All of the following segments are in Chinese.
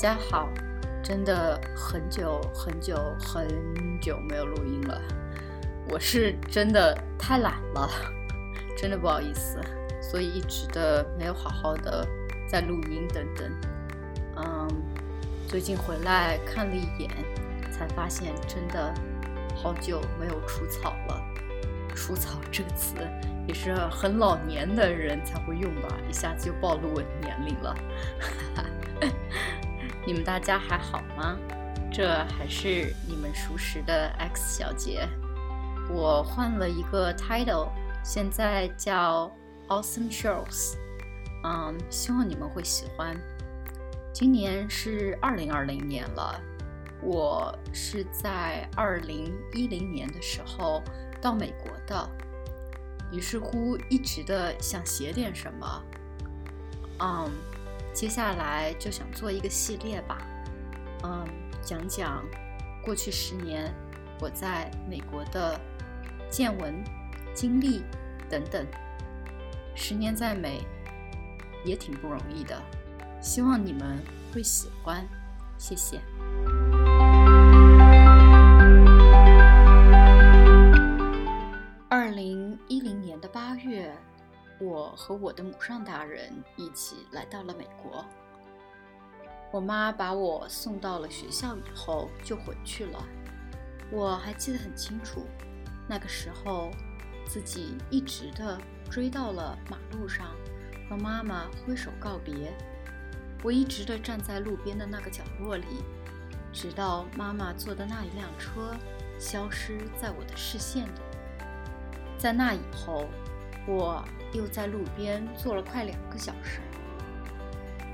大家好，真的很久很久很久没有录音了，我是真的太懒了，真的不好意思，所以一直的没有好好的在录音等等。嗯，最近回来看了一眼，才发现真的好久没有除草了。除草这个词也是很老年的人才会用吧，一下子就暴露我的年龄了。你们大家还好吗？这还是你们熟识的 X 小姐。我换了一个 title，现在叫 Awesome Shows。嗯，希望你们会喜欢。今年是二零二零年了，我是在二零一零年的时候到美国的，于是乎一直的想写点什么。嗯。接下来就想做一个系列吧，嗯，讲讲过去十年我在美国的见闻、经历等等。十年在美也挺不容易的，希望你们会喜欢，谢谢。我和我的母上大人一起来到了美国。我妈把我送到了学校以后就回去了。我还记得很清楚，那个时候自己一直的追到了马路上，和妈妈挥手告别。我一直的站在路边的那个角落里，直到妈妈坐的那一辆车消失在我的视线里。在那以后，我。又在路边坐了快两个小时，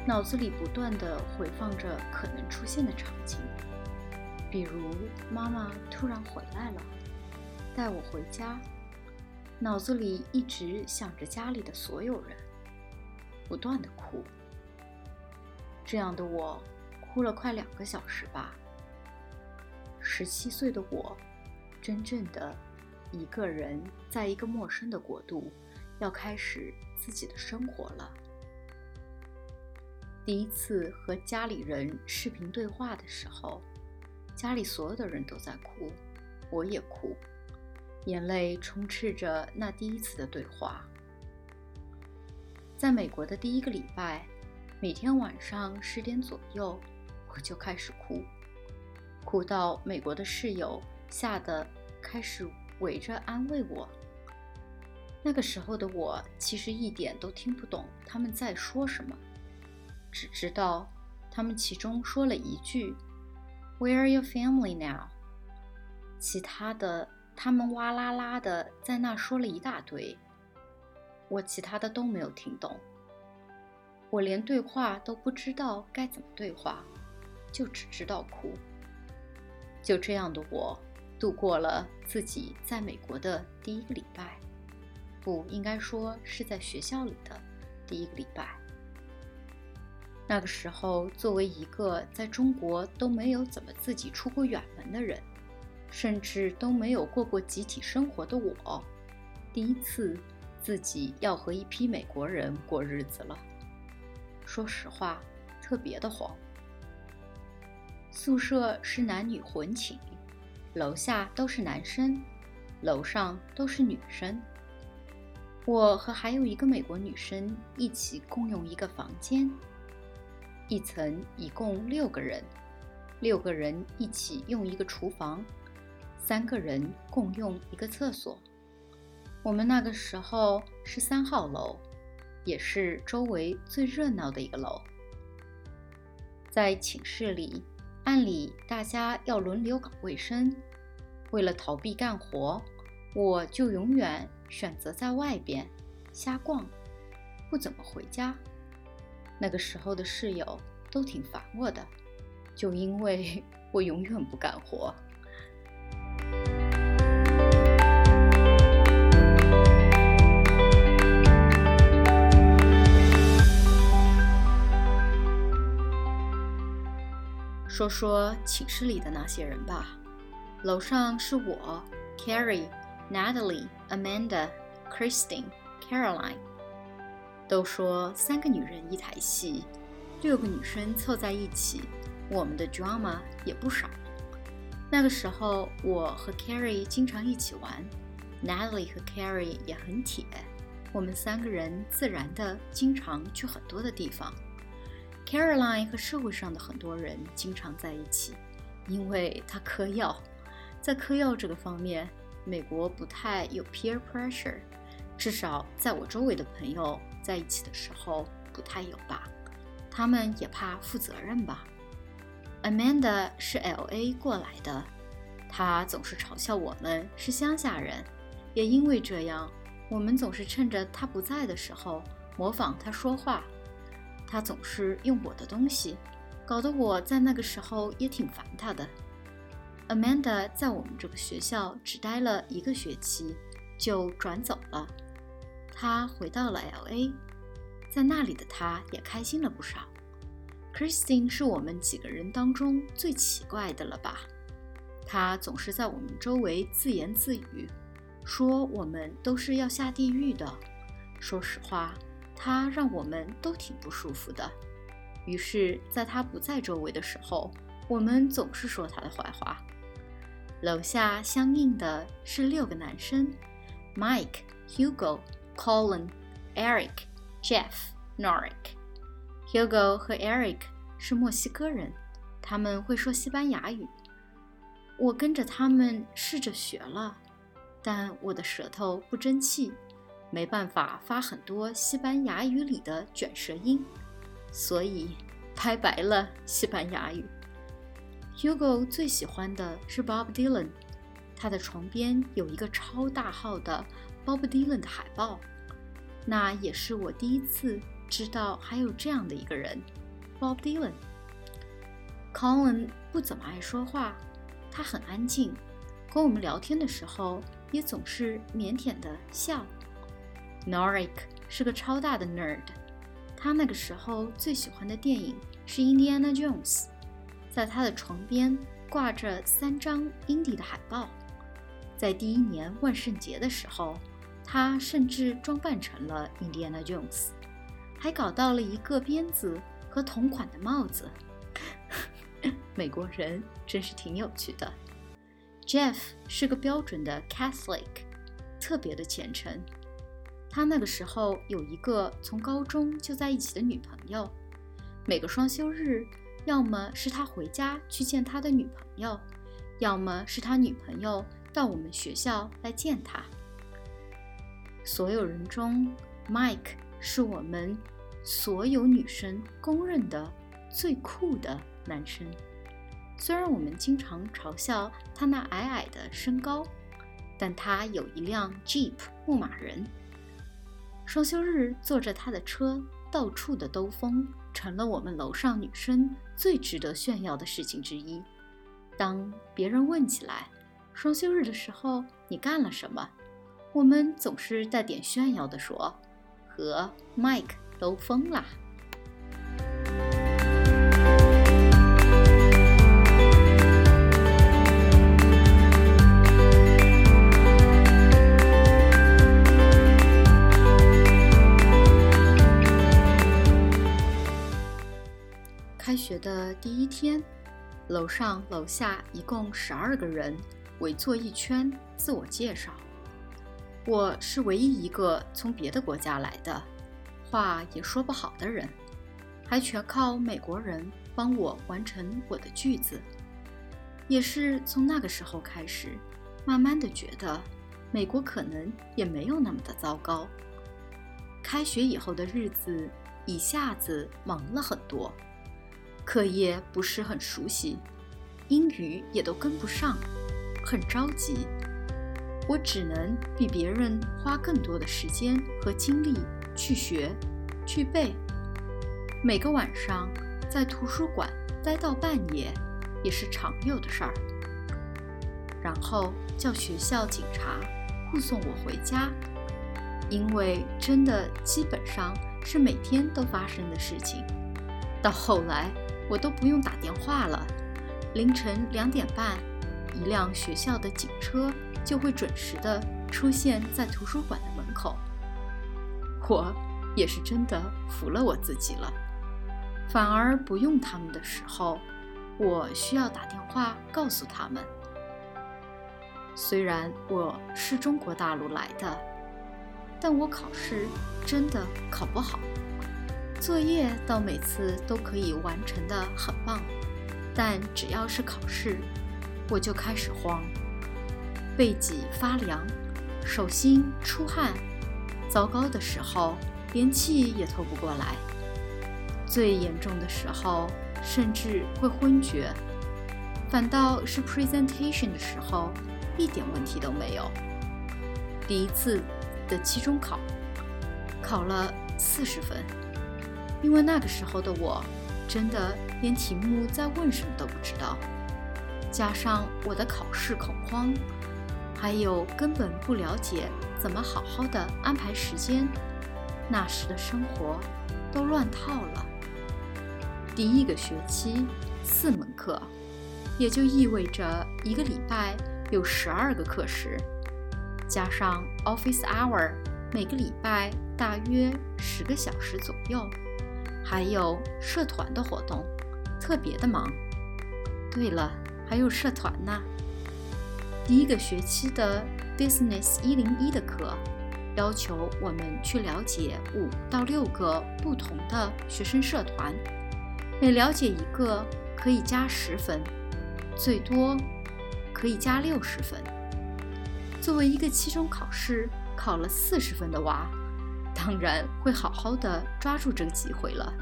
脑子里不断的回放着可能出现的场景，比如妈妈突然回来了，带我回家，脑子里一直想着家里的所有人，不断的哭。这样的我，哭了快两个小时吧。十七岁的我，真正的一个人，在一个陌生的国度。要开始自己的生活了。第一次和家里人视频对话的时候，家里所有的人都在哭，我也哭，眼泪充斥着那第一次的对话。在美国的第一个礼拜，每天晚上十点左右，我就开始哭，哭到美国的室友吓得开始围着安慰我。那个时候的我其实一点都听不懂他们在说什么，只知道他们其中说了一句 “Where are your family now？” 其他的他们哇啦啦的在那说了一大堆，我其他的都没有听懂。我连对话都不知道该怎么对话，就只知道哭。就这样的我度过了自己在美国的第一个礼拜。不应该说是在学校里的第一个礼拜。那个时候，作为一个在中国都没有怎么自己出过远门的人，甚至都没有过过集体生活的我，第一次自己要和一批美国人过日子了。说实话，特别的慌。宿舍是男女混寝，楼下都是男生，楼上都是女生。我和还有一个美国女生一起共用一个房间，一层一共六个人，六个人一起用一个厨房，三个人共用一个厕所。我们那个时候是三号楼，也是周围最热闹的一个楼。在寝室里，按理大家要轮流搞卫生，为了逃避干活，我就永远。选择在外边瞎逛，不怎么回家。那个时候的室友都挺烦我的，就因为 我永远不干活。说说寝室里的那些人吧，楼上是我，Carrie。Natalie、Amanda、Christine、Caroline，都说三个女人一台戏，六个女生凑在一起，我们的 drama 也不少。那个时候，我和 Carrie 经常一起玩，Natalie 和 Carrie 也很铁。我们三个人自然的经常去很多的地方。Caroline 和社会上的很多人经常在一起，因为她嗑药。在嗑药这个方面，美国不太有 peer pressure，至少在我周围的朋友在一起的时候不太有吧。他们也怕负责任吧。Amanda 是 L.A. 过来的，她总是嘲笑我们是乡下人，也因为这样，我们总是趁着她不在的时候模仿她说话。她总是用我的东西，搞得我在那个时候也挺烦她的。Amanda 在我们这个学校只待了一个学期，就转走了。她回到了 L.A.，在那里的她也开心了不少。Christine 是我们几个人当中最奇怪的了吧？她总是在我们周围自言自语，说我们都是要下地狱的。说实话，她让我们都挺不舒服的。于是，在她不在周围的时候，我们总是说她的坏话。楼下相应的是六个男生：Mike、Hugo、Colin、Eric、Jeff、Norik。Hugo 和 Eric 是墨西哥人，他们会说西班牙语。我跟着他们试着学了，但我的舌头不争气，没办法发很多西班牙语里的卷舌音，所以拜拜了西班牙语。Hugo 最喜欢的是 Bob Dylan，他的床边有一个超大号的 Bob Dylan 的海报，那也是我第一次。知道还有这样的一个人，Bob Dylan。Colin 不怎么爱说话，他很安静，和我们聊天的时候也总是腼腆的笑。Norik 是个超大的 nerd，他那个时候最喜欢的电影是 Indiana Jones，在他的床边挂着三张 Indy 的海报。在第一年万圣节的时候，他甚至装扮成了 Indiana Jones。还搞到了一个鞭子和同款的帽子，美国人真是挺有趣的。Jeff 是个标准的 Catholic，特别的虔诚。他那个时候有一个从高中就在一起的女朋友，每个双休日，要么是他回家去见他的女朋友，要么是他女朋友到我们学校来见他。所有人中，Mike 是我们。所有女生公认的最酷的男生，虽然我们经常嘲笑他那矮矮的身高，但他有一辆 Jeep 牧马人。双休日坐着他的车到处的兜风，成了我们楼上女生最值得炫耀的事情之一。当别人问起来，双休日的时候你干了什么，我们总是带点炫耀的说，和 Mike。都疯了。开学的第一天，楼上楼下一共十二个人围坐一圈，自我介绍。我是唯一一个从别的国家来的。话也说不好的人，还全靠美国人帮我完成我的句子。也是从那个时候开始，慢慢的觉得美国可能也没有那么的糟糕。开学以后的日子一下子忙了很多，课业不是很熟悉，英语也都跟不上，很着急。我只能比别人花更多的时间和精力。去学，去背。每个晚上在图书馆待到半夜，也是常有的事儿。然后叫学校警察护送我回家，因为真的基本上是每天都发生的事情。到后来我都不用打电话了，凌晨两点半，一辆学校的警车就会准时的出现在图书馆的门口。我也是真的服了我自己了。反而不用他们的时候，我需要打电话告诉他们。虽然我是中国大陆来的，但我考试真的考不好，作业倒每次都可以完成的很棒，但只要是考试，我就开始慌，背脊发凉，手心出汗，糟糕的时候连气也透不过来，最严重的时候甚至会昏厥，反倒是 presentation 的时候。一点问题都没有。第一次的期中考考了四十分，因为那个时候的我真的连题目在问什么都不知道，加上我的考试恐慌，还有根本不了解怎么好好的安排时间，那时的生活都乱套了。第一个学期四门课，也就意味着一个礼拜。有十二个课时，加上 office hour，每个礼拜大约十个小时左右，还有社团的活动，特别的忙。对了，还有社团呢。第一个学期的 business 一零一的课，要求我们去了解五到六个不同的学生社团，每了解一个可以加十分，最多。可以加六十分。作为一个期中考试考了四十分的娃，当然会好好的抓住这个机会了。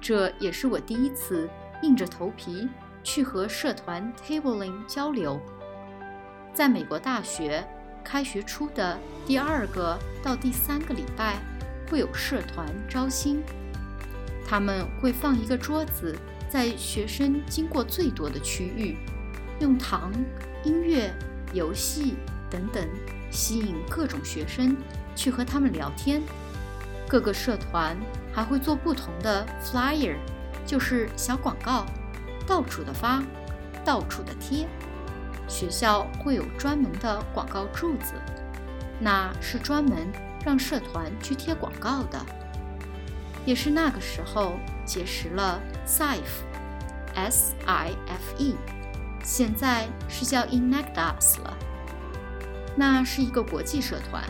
这也是我第一次硬着头皮去和社团 tableing 交流。在美国大学开学初的第二个到第三个礼拜，会有社团招新，他们会放一个桌子在学生经过最多的区域。用糖、音乐、游戏等等吸引各种学生去和他们聊天。各个社团还会做不同的 flyer，就是小广告，到处的发，到处的贴。学校会有专门的广告柱子，那是专门让社团去贴广告的。也是那个时候结识了 SIFE，S-I-F-E。现在是叫 Enactus 了，那是一个国际社团。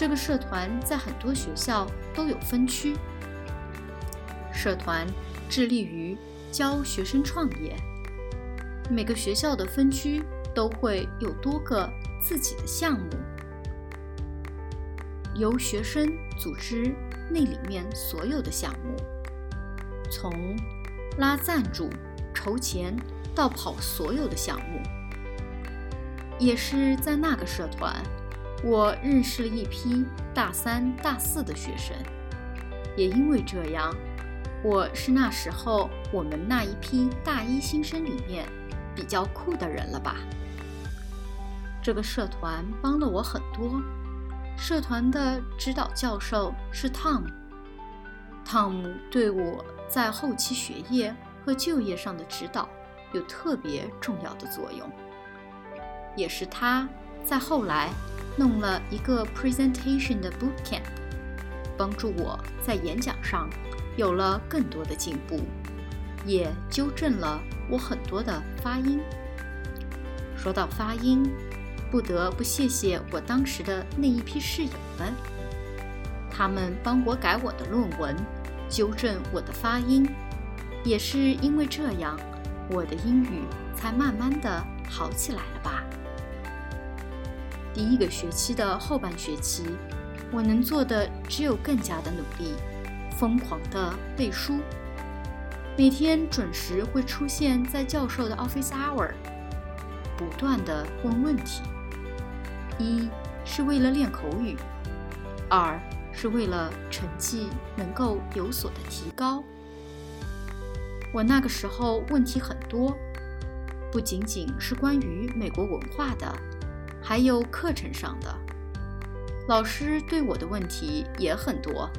这个社团在很多学校都有分区。社团致力于教学生创业，每个学校的分区都会有多个自己的项目，由学生组织那里面所有的项目，从拉赞助、筹钱。到跑所有的项目，也是在那个社团，我认识了一批大三、大四的学生。也因为这样，我是那时候我们那一批大一新生里面比较酷的人了吧？这个社团帮了我很多。社团的指导教授是汤姆汤姆对我在后期学业和就业上的指导。有特别重要的作用，也是他在后来弄了一个 presentation 的 boot camp，帮助我在演讲上有了更多的进步，也纠正了我很多的发音。说到发音，不得不谢谢我当时的那一批室友们，他们帮我改我的论文，纠正我的发音，也是因为这样。我的英语才慢慢的好起来了吧？第一个学期的后半学期，我能做的只有更加的努力，疯狂的背书，每天准时会出现在教授的 office hour，不断的问问题。一是为了练口语，二是为了成绩能够有所的提高。我那个时候问题很多，不仅仅是关于美国文化的，还有课程上的。老师对我的问题也很多，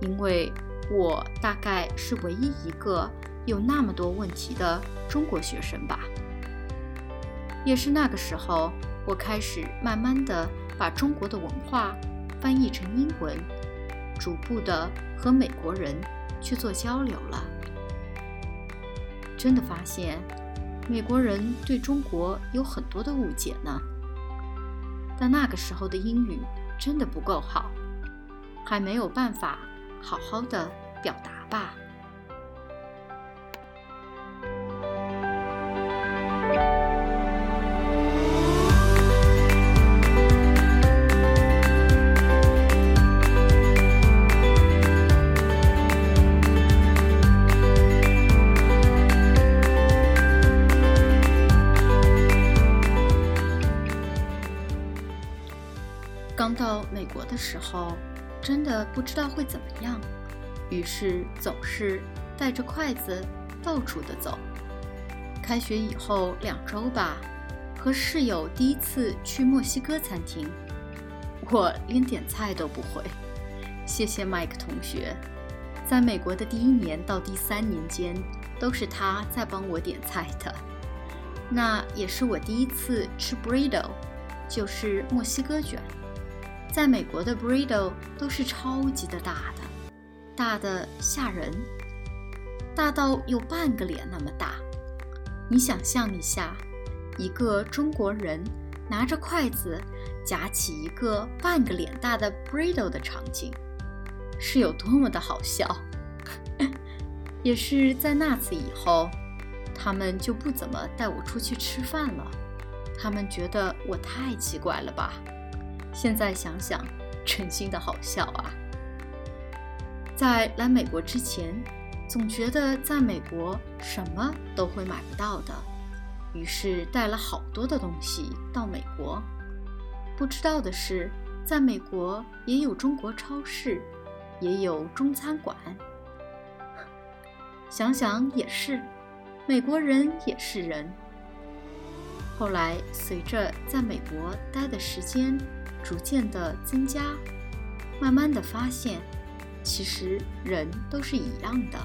因为我大概是唯一一个有那么多问题的中国学生吧。也是那个时候，我开始慢慢的把中国的文化翻译成英文，逐步的和美国人。去做交流了。真的发现，美国人对中国有很多的误解呢。但那个时候的英语真的不够好，还没有办法好好的表达吧。不知道会怎么样，于是总是带着筷子到处的走。开学以后两周吧，和室友第一次去墨西哥餐厅，我连点菜都不会。谢谢麦克同学，在美国的第一年到第三年间，都是他在帮我点菜的。那也是我第一次吃 burrito，就是墨西哥卷。在美国的 burrito 都是超级的大的，大的吓人，大到有半个脸那么大。你想象一下，一个中国人拿着筷子夹起一个半个脸大的 burrito 的场景，是有多么的好笑。也是在那次以后，他们就不怎么带我出去吃饭了，他们觉得我太奇怪了吧。现在想想，真心的好笑啊！在来美国之前，总觉得在美国什么都会买不到的，于是带了好多的东西到美国。不知道的是，在美国也有中国超市，也有中餐馆。想想也是，美国人也是人。后来随着在美国待的时间，逐渐的增加，慢慢的发现，其实人都是一样的。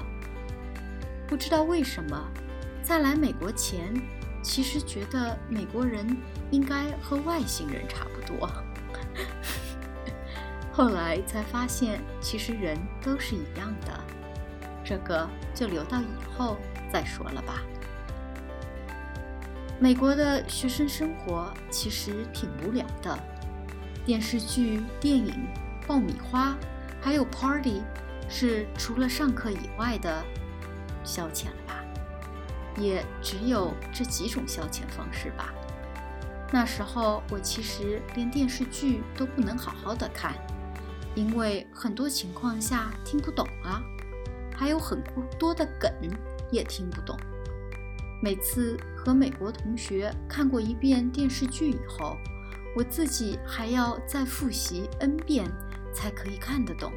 不知道为什么，在来美国前，其实觉得美国人应该和外星人差不多。后来才发现，其实人都是一样的。这个就留到以后再说了吧。美国的学生生活其实挺无聊的。电视剧、电影、爆米花，还有 party，是除了上课以外的消遣了吧？也只有这几种消遣方式吧。那时候我其实连电视剧都不能好好的看，因为很多情况下听不懂啊，还有很多的梗也听不懂。每次和美国同学看过一遍电视剧以后。我自己还要再复习 n 遍才可以看得懂。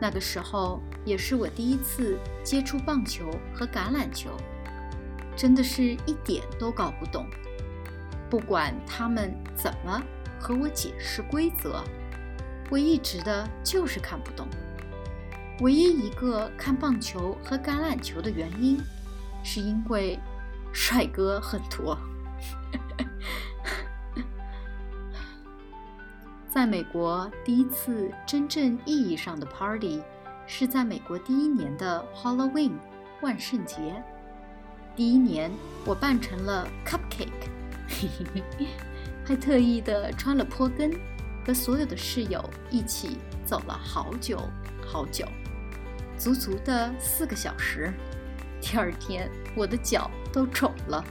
那个时候也是我第一次接触棒球和橄榄球，真的是一点都搞不懂。不管他们怎么和我解释规则，我一直的就是看不懂。唯一一个看棒球和橄榄球的原因，是因为帅哥很多。在美国，第一次真正意义上的 party 是在美国第一年的 Halloween 万圣节。第一年，我扮成了 Cupcake，还特意的穿了坡跟，和所有的室友一起走了好久好久，足足的四个小时。第二天，我的脚都肿了。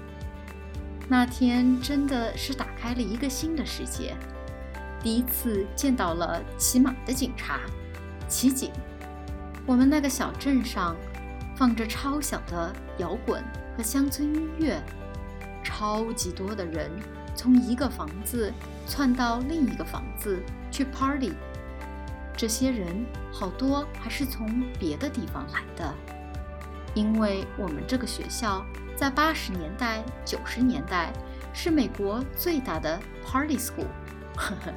那天真的是打开了一个新的世界。第一次见到了骑马的警察，骑警。我们那个小镇上放着超小的摇滚和乡村音乐，超级多的人从一个房子窜到另一个房子去 party。这些人好多还是从别的地方来的，因为我们这个学校在八十年代、九十年代是美国最大的 party school。呵呵。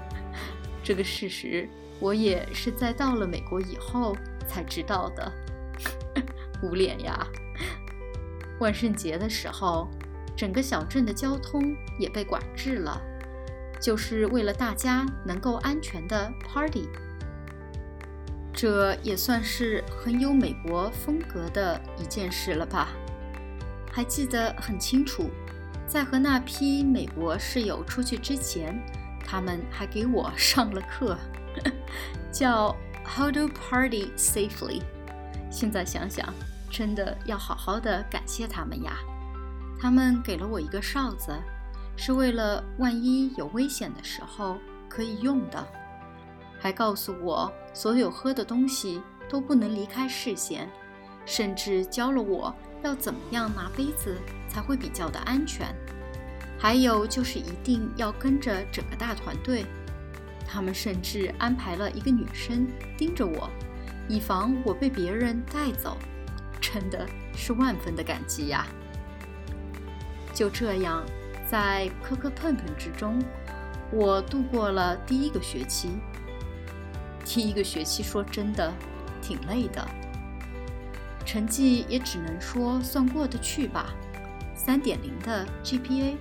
这个事实，我也是在到了美国以后才知道的。捂脸呀！万圣节的时候，整个小镇的交通也被管制了，就是为了大家能够安全的 party。这也算是很有美国风格的一件事了吧？还记得很清楚，在和那批美国室友出去之前，他们还给我上了课，叫 How to Party Safely。现在想想，真的要好好的感谢他们呀！他们给了我一个哨子，是为了万一有危险的时候可以用的，还告诉我所有喝的东西都不能离开视线，甚至教了我。要怎么样拿杯子才会比较的安全？还有就是一定要跟着整个大团队。他们甚至安排了一个女生盯着我，以防我被别人带走。真的是万分的感激呀！就这样，在磕磕碰碰之中，我度过了第一个学期。第一个学期说真的，挺累的。成绩也只能说算过得去吧，三点零的 GPA。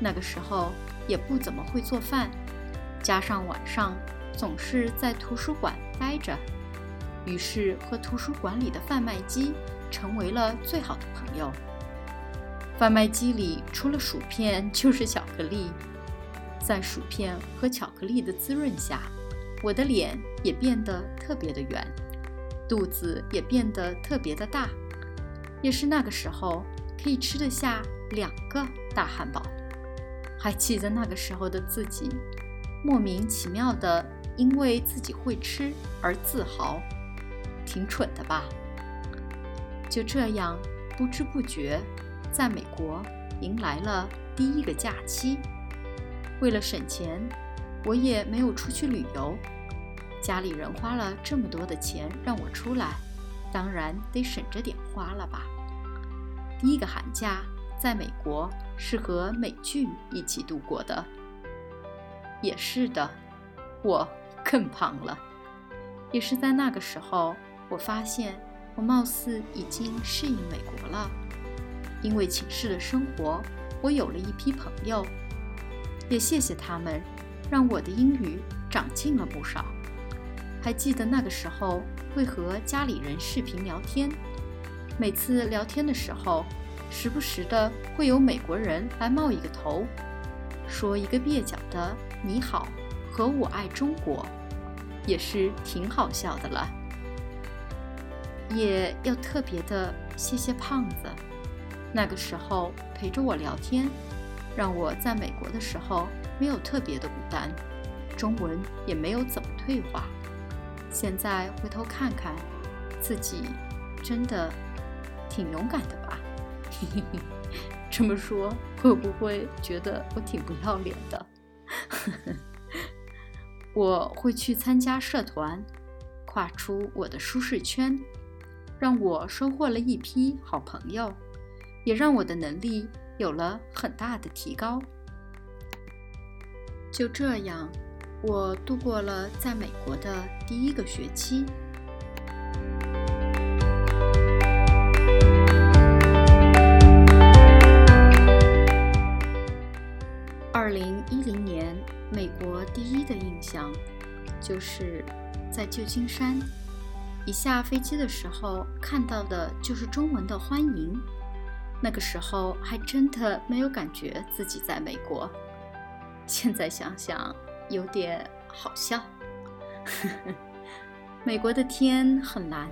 那个时候也不怎么会做饭，加上晚上总是在图书馆待着，于是和图书馆里的贩卖机成为了最好的朋友。贩卖机里除了薯片 就是巧克力，在薯片和巧克力的滋润下，我的脸也变得特别的圆。肚子也变得特别的大，也是那个时候可以吃得下两个大汉堡。还记得那个时候的自己，莫名其妙的因为自己会吃而自豪，挺蠢的吧？就这样不知不觉，在美国迎来了第一个假期。为了省钱，我也没有出去旅游。家里人花了这么多的钱让我出来，当然得省着点花了吧。第一个寒假在美国是和美剧一起度过的。也是的，我更胖了。也是在那个时候，我发现我貌似已经适应美国了。因为寝室的生活，我有了一批朋友，也谢谢他们，让我的英语长进了不少。还记得那个时候会和家里人视频聊天，每次聊天的时候，时不时的会有美国人来冒一个头，说一个蹩脚的“你好”和“我爱中国”，也是挺好笑的了。也要特别的谢谢胖子，那个时候陪着我聊天，让我在美国的时候没有特别的孤单，中文也没有怎么退化。现在回头看看，自己真的挺勇敢的吧？这么说会不会觉得我挺不要脸的？我会去参加社团，跨出我的舒适圈，让我收获了一批好朋友，也让我的能力有了很大的提高。就这样。我度过了在美国的第一个学期。象就是在旧金山。一下飞机的时候看到的就是中文的欢迎，那个时候还真的没有感觉自己在美国。现在想想。有点好笑。美国的天很蓝，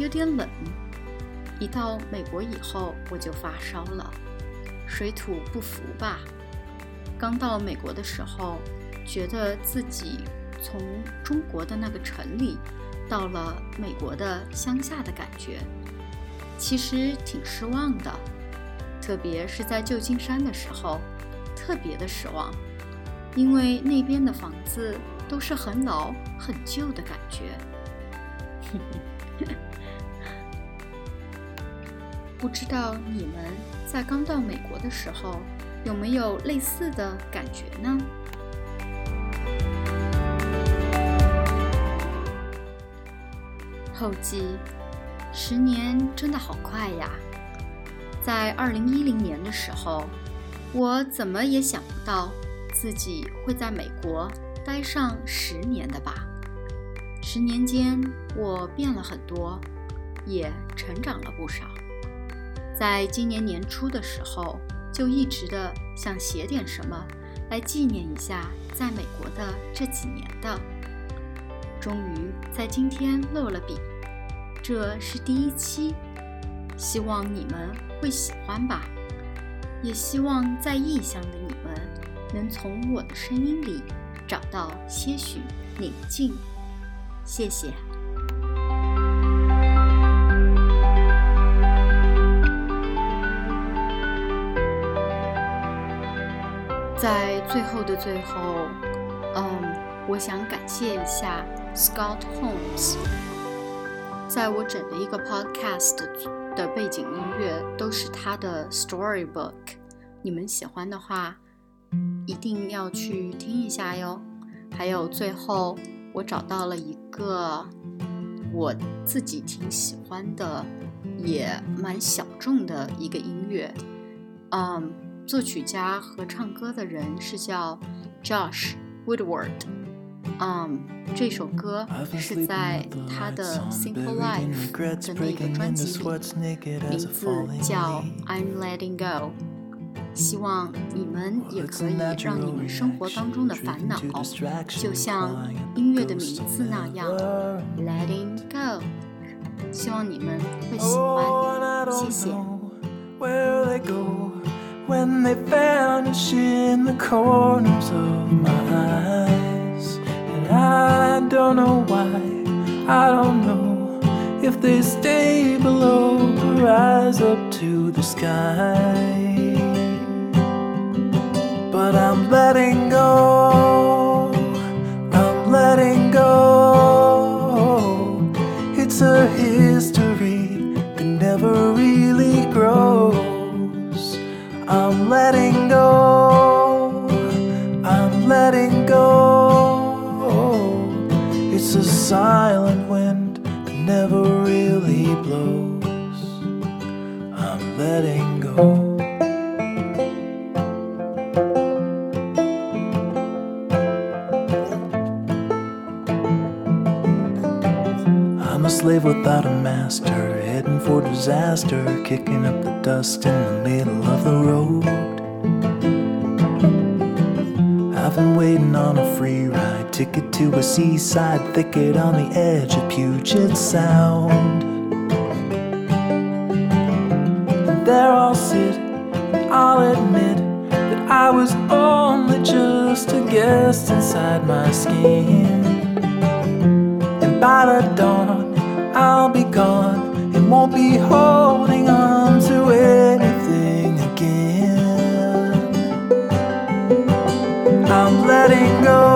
有点冷。一到美国以后，我就发烧了，水土不服吧。刚到美国的时候，觉得自己从中国的那个城里到了美国的乡下的感觉，其实挺失望的。特别是在旧金山的时候，特别的失望。因为那边的房子都是很老、很旧的感觉。不知道你们在刚到美国的时候有没有类似的感觉呢？后记：十年真的好快呀！在二零一零年的时候，我怎么也想不到。自己会在美国待上十年的吧？十年间，我变了很多，也成长了不少。在今年年初的时候，就一直的想写点什么来纪念一下在美国的这几年的。终于在今天落了笔，这是第一期，希望你们会喜欢吧。也希望在异乡的你们能从我的声音里找到些许宁静。谢谢。在最后的最后，嗯，我想感谢一下 Scott Holmes。在我整的一个 podcast 的背景音乐都是他的 storybook，你们喜欢的话，一定要去听一下哟。还有最后。我找到了一个我自己挺喜欢的，也蛮小众的一个音乐。嗯，作曲家和唱歌的人是叫 Josh Woodward。嗯，这首歌是在他的 Simple Life 的那个专辑里，名字叫 I'm Letting Go。希望你们也可以让你们生活当中的烦恼，就像音乐的名字那样，Letting Go。希望你们会喜欢，谢谢。I don't know why, I don't know if they stay below or rise up to the sky but I'm letting go. I'm letting go. It's a history that never really grows. I'm letting silent wind that never really blows. I'm letting go. I'm a slave without a master, heading for disaster, kicking up the dust in the middle of the road. I've been waiting on a free ride ticket to a seaside thicket on the edge of Puget Sound. And there I'll sit, and I'll admit that I was only just a guest inside my skin. And by the dawn, I'll be gone and won't be holding on to anything again. I'm letting go.